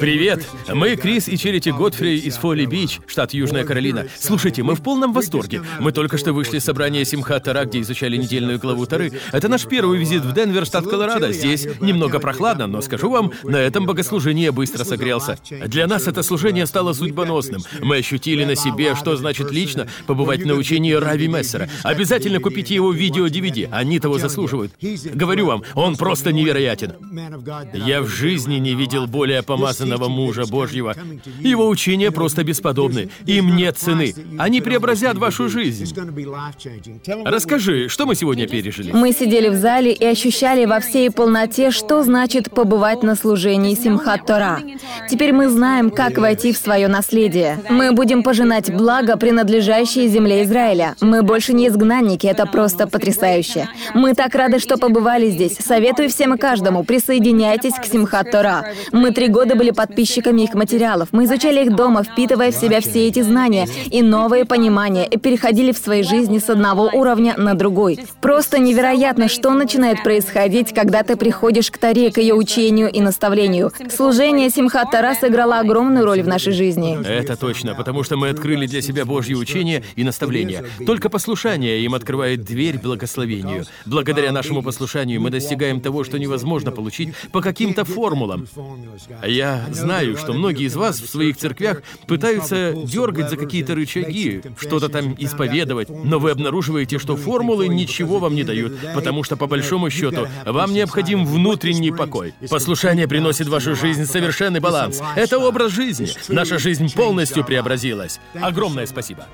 Привет! Мы Крис и Черити Готфри из Фолли Бич, штат Южная Каролина. Слушайте, мы в полном восторге. Мы только что вышли с собрания Симхат Тара, где изучали недельную главу Тары. Это наш первый визит в Денвер, штат Колорадо. Здесь немного прохладно, но скажу вам, на этом богослужении я быстро согрелся. Для нас это служение стало судьбоносным. Мы ощутили на себе, что значит лично побывать на учении Рави Мессера. Обязательно купите его видео-DVD, они того заслуживают. Говорю вам, он просто невероятен. Я в жизни не видел более помазанного мужа Божьего. Его учения просто бесподобны. Им нет цены. Они преобразят вашу жизнь. Расскажи, что мы сегодня пережили? Мы сидели в зале и ощущали во всей полноте, что значит побывать на служении Симхат Тора. Теперь мы знаем, как войти в свое наследие. Мы будем пожинать благо, принадлежащее земле Израиля. Мы больше не изгнанники, это просто потрясающе. Мы так рады, что побывали здесь. Советую всем и каждому, присоединяйтесь к Симхат Тора. Мы три года были подписчиками их материалов. Мы изучали их дома, впитывая в себя все эти знания и новые понимания, и переходили в своей жизни с одного уровня на другой. Просто невероятно, что начинает происходить, когда ты приходишь к Таре, к ее учению и наставлению. Служение Симхат Тора сыграло огромную роль в нашей жизни. Это точно, потому что мы открыли для себя Божье учение и наставления. Только послушание им открывает дверь благословению. Благодаря нашему послушанию мы достигаем того, что невозможно получить по каким-то формулам. Я знаю, что многие из вас в своих церквях пытаются дергать за какие-то рычаги, что-то там исповедовать, но вы обнаруживаете, что формулы ничего вам не дают, потому что по большому счету вам необходим внутренний покой. Послушание приносит в вашу жизнь совершенный баланс. Это образ жизни. Наша жизнь полностью преобразилась. Огромное спасибо.